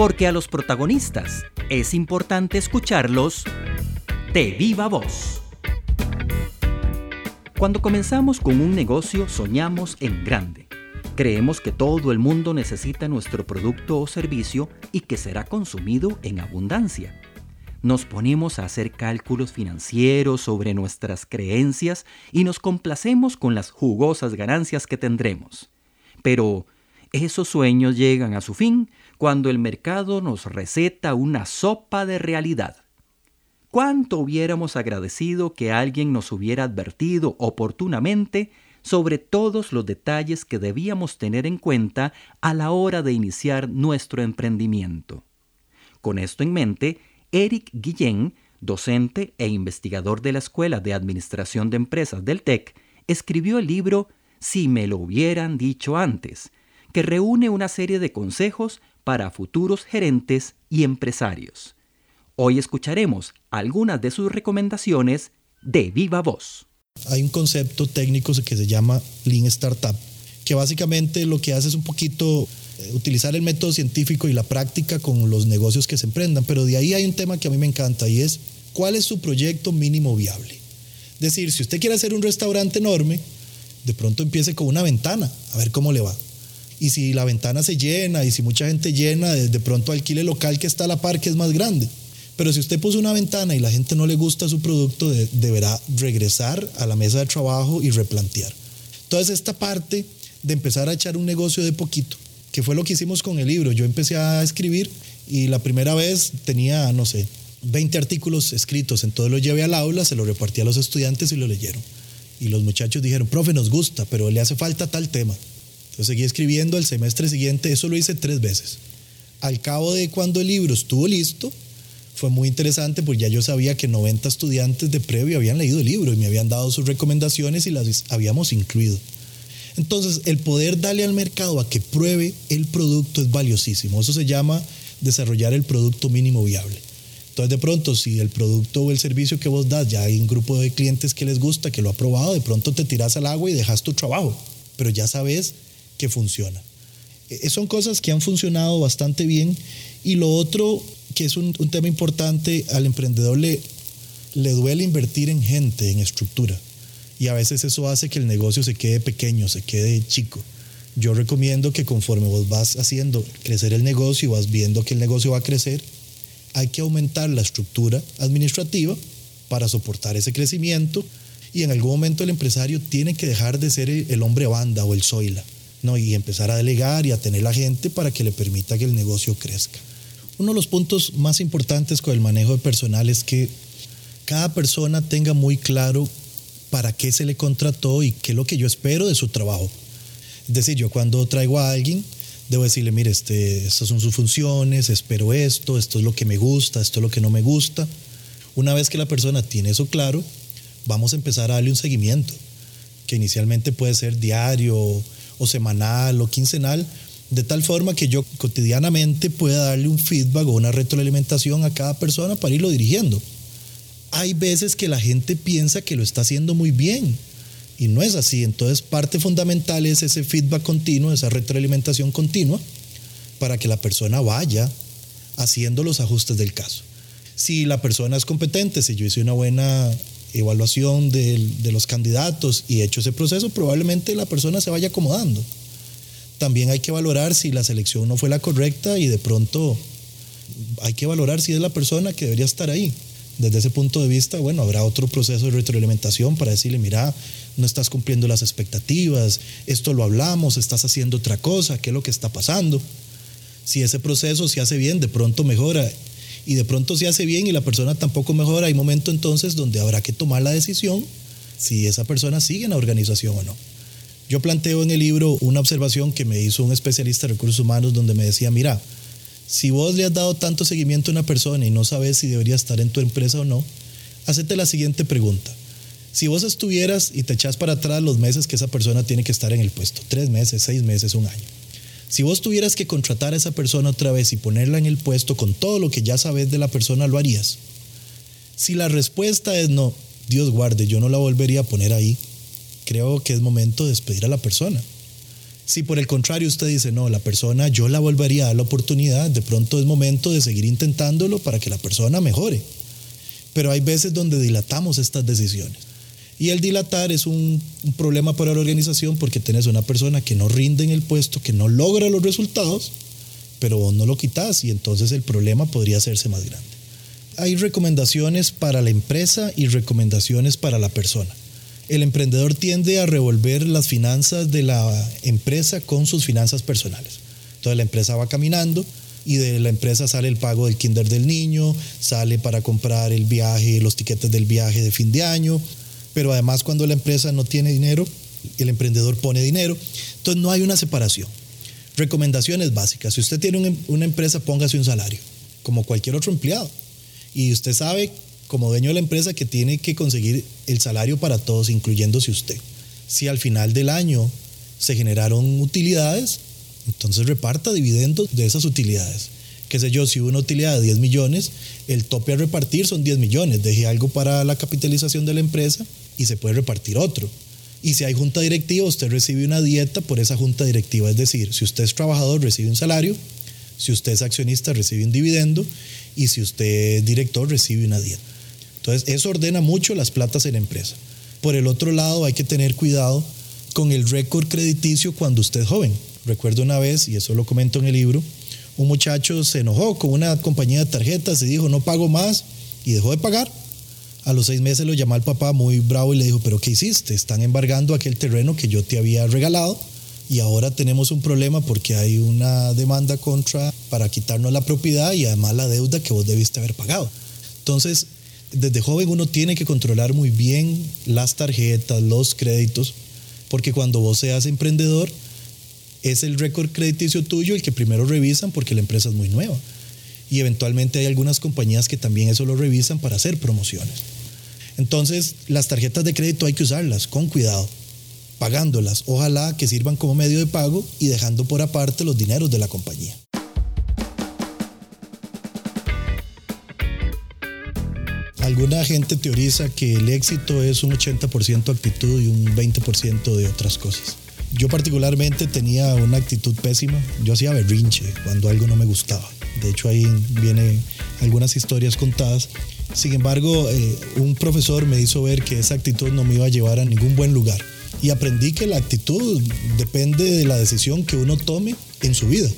porque a los protagonistas es importante escucharlos de viva voz. Cuando comenzamos con un negocio soñamos en grande. Creemos que todo el mundo necesita nuestro producto o servicio y que será consumido en abundancia. Nos ponemos a hacer cálculos financieros sobre nuestras creencias y nos complacemos con las jugosas ganancias que tendremos. Pero esos sueños llegan a su fin cuando el mercado nos receta una sopa de realidad. ¿Cuánto hubiéramos agradecido que alguien nos hubiera advertido oportunamente sobre todos los detalles que debíamos tener en cuenta a la hora de iniciar nuestro emprendimiento? Con esto en mente, Eric Guillén, docente e investigador de la Escuela de Administración de Empresas del TEC, escribió el libro Si me lo hubieran dicho antes, que reúne una serie de consejos para futuros gerentes y empresarios. Hoy escucharemos algunas de sus recomendaciones de viva voz. Hay un concepto técnico que se llama Lean Startup, que básicamente lo que hace es un poquito eh, utilizar el método científico y la práctica con los negocios que se emprendan, pero de ahí hay un tema que a mí me encanta y es cuál es su proyecto mínimo viable. Es decir, si usted quiere hacer un restaurante enorme, de pronto empiece con una ventana, a ver cómo le va y si la ventana se llena y si mucha gente llena, de pronto alquile local que está a la par que es más grande. Pero si usted puso una ventana y la gente no le gusta su producto, deberá regresar a la mesa de trabajo y replantear. Entonces esta parte de empezar a echar un negocio de poquito, que fue lo que hicimos con el libro. Yo empecé a escribir y la primera vez tenía, no sé, 20 artículos escritos, entonces lo llevé al aula, se lo repartí a los estudiantes y lo leyeron. Y los muchachos dijeron, profe, nos gusta, pero le hace falta tal tema. Yo seguí escribiendo el semestre siguiente, eso lo hice tres veces. Al cabo de cuando el libro estuvo listo, fue muy interesante porque ya yo sabía que 90 estudiantes de previo habían leído el libro y me habían dado sus recomendaciones y las habíamos incluido. Entonces, el poder darle al mercado a que pruebe el producto es valiosísimo. Eso se llama desarrollar el producto mínimo viable. Entonces, de pronto, si el producto o el servicio que vos das ya hay un grupo de clientes que les gusta, que lo ha probado, de pronto te tiras al agua y dejas tu trabajo. Pero ya sabes que funciona. E, son cosas que han funcionado bastante bien y lo otro que es un, tema importante, al emprendedor le, le duele invertir en gente, en estructura. Y a veces eso hace que el negocio se quede pequeño, se quede chico. Yo recomiendo que conforme vos vas haciendo crecer el negocio vas viendo que el negocio va a crecer, hay que aumentar la estructura administrativa para soportar ese crecimiento y en algún momento el empresario tiene que dejar de ser el hombre banda o el zoila ¿no? y empezar a delegar y a tener la gente para que le permita que el negocio crezca. Uno de los puntos más importantes con el manejo de personal es que cada persona tenga muy claro para qué se le contrató y qué es lo que yo espero de su trabajo. Es decir, yo cuando traigo a alguien, debo decirle, mire, este, estas son sus funciones, espero esto, esto es lo que me gusta, esto es lo que no me gusta. Una vez que la persona tiene eso claro, vamos a empezar a darle un seguimiento, que inicialmente puede ser diario o semanal o quincenal, de tal forma que yo cotidianamente pueda darle un feedback o una retroalimentación a cada persona para irlo dirigiendo. Hay veces que la gente piensa que lo está haciendo muy bien y no es así. Entonces parte fundamental es ese feedback continuo, esa retroalimentación continua para que la persona vaya haciendo los ajustes del caso. Si la persona es competente, si yo hice una buena evaluación de, los candidatos y hecho ese proceso, probablemente la persona se vaya acomodando. También hay que valorar si la selección no fue la correcta y de pronto hay que valorar si es la persona que debería estar ahí. Desde ese punto de vista, bueno, habrá otro proceso de retroalimentación para decirle, mira, no estás cumpliendo las expectativas, esto lo hablamos, estás haciendo otra cosa, ¿qué es lo que está pasando? Si ese proceso se hace bien, de pronto mejora y de pronto se hace bien y la persona tampoco mejora, hay momento entonces donde habrá que tomar la decisión si esa persona sigue en la organización o no. Yo planteo en el libro una observación que me hizo un especialista de recursos humanos donde me decía, mira, si vos le has dado tanto seguimiento a una persona y no sabes si debería estar en tu empresa o no, hacete la siguiente pregunta. Si vos estuvieras y te echas para atrás los meses que esa persona tiene que estar en el puesto, tres meses, seis meses, un año, si vos tuvieras que contratar a esa persona otra vez y ponerla en el puesto con todo lo que ya sabes de la persona, ¿lo harías? Si la respuesta es no, Dios guarde, yo no la volvería a poner ahí, creo que es momento de despedir a la persona. Si por el contrario usted dice, no, la persona yo la volvería a dar la oportunidad, de pronto es momento de seguir intentándolo para que la persona mejore. Pero hay veces donde dilatamos estas decisiones. Y el dilatar es un, problema para la organización porque tenés una persona que no rinde en el puesto, que no logra los resultados, pero vos no lo quitas y entonces el problema podría hacerse más grande. Hay recomendaciones para la empresa y recomendaciones para la persona el emprendedor tiende a revolver las finanzas de la empresa con sus finanzas personales. Entonces la empresa va caminando y de la empresa sale el pago del kinder del niño, sale para comprar el viaje, los tiquetes del viaje de fin de año, pero además cuando la empresa no tiene dinero, el emprendedor pone dinero, entonces no hay una separación. Recomendaciones básicas, si usted tiene una empresa, póngase un salario, como cualquier otro empleado. Y usted sabe como dueño de la empresa que tiene que conseguir el salario para todos, incluyéndose usted. Si al final del año se generaron utilidades, entonces reparta dividendos de esas utilidades. Qué sé yo, si una utilidad de 10 millones, el tope a repartir son 10 millones. Deje algo para la capitalización de la empresa y se puede repartir otro. Y si hay junta directiva, usted recibe una dieta por esa junta directiva. Es decir, si usted es trabajador, recibe un salario. Si usted es accionista, recibe un dividendo. Y si usted es director, recibe una dieta. Entonces, eso ordena mucho las platas en la empresa. Por el otro lado, hay que tener cuidado con el récord crediticio cuando usted es joven. Recuerdo una vez, y eso lo comento en el libro, un muchacho se enojó con una compañía de tarjetas y dijo, no pago más, y dejó de pagar. A los seis meses lo llamó al papá muy bravo y le dijo, pero ¿qué hiciste? Están embargando aquel terreno que yo te había regalado y ahora tenemos un problema porque hay una demanda contra para quitarnos la propiedad y además la deuda que vos debiste haber pagado. Entonces, desde joven uno tiene que controlar muy bien las tarjetas, los créditos, porque cuando vos seas emprendedor, es el récord crediticio tuyo el que primero revisan porque la empresa es muy nueva. Y eventualmente hay algunas compañías que también eso lo revisan para hacer promociones. Entonces, las tarjetas de crédito hay que usarlas con cuidado, pagándolas, ojalá que sirvan como medio de pago y dejando por aparte los dineros de la compañía. Alguna gente teoriza que el éxito es un 80% actitud y un 20% de otras cosas. Yo particularmente tenía una actitud pésima. Yo hacía berrinche cuando algo no me gustaba. De hecho ahí vienen algunas historias contadas. Sin embargo, eh, un profesor me hizo ver que esa actitud no me iba a llevar a ningún buen lugar. Y aprendí que la actitud depende de la decisión que uno tome en su vida.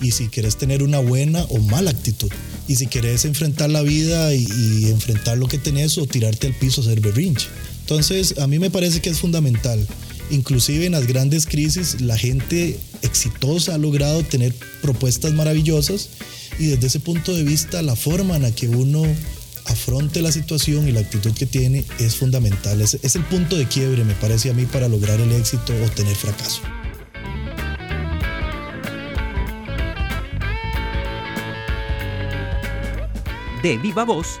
Y si quieres tener una buena o mala actitud y si querés enfrentar la vida y, enfrentar lo que tenés o tirarte al piso a hacer berrinche. Entonces, a mí me parece que es fundamental. Inclusive en las grandes crisis, la gente exitosa ha logrado tener propuestas maravillosas y desde ese punto de vista, la forma en la que uno afronte la situación y la actitud que tiene es fundamental. Es, es el punto de quiebre, me parece a mí, para lograr el éxito o tener fracaso. de Viva Voz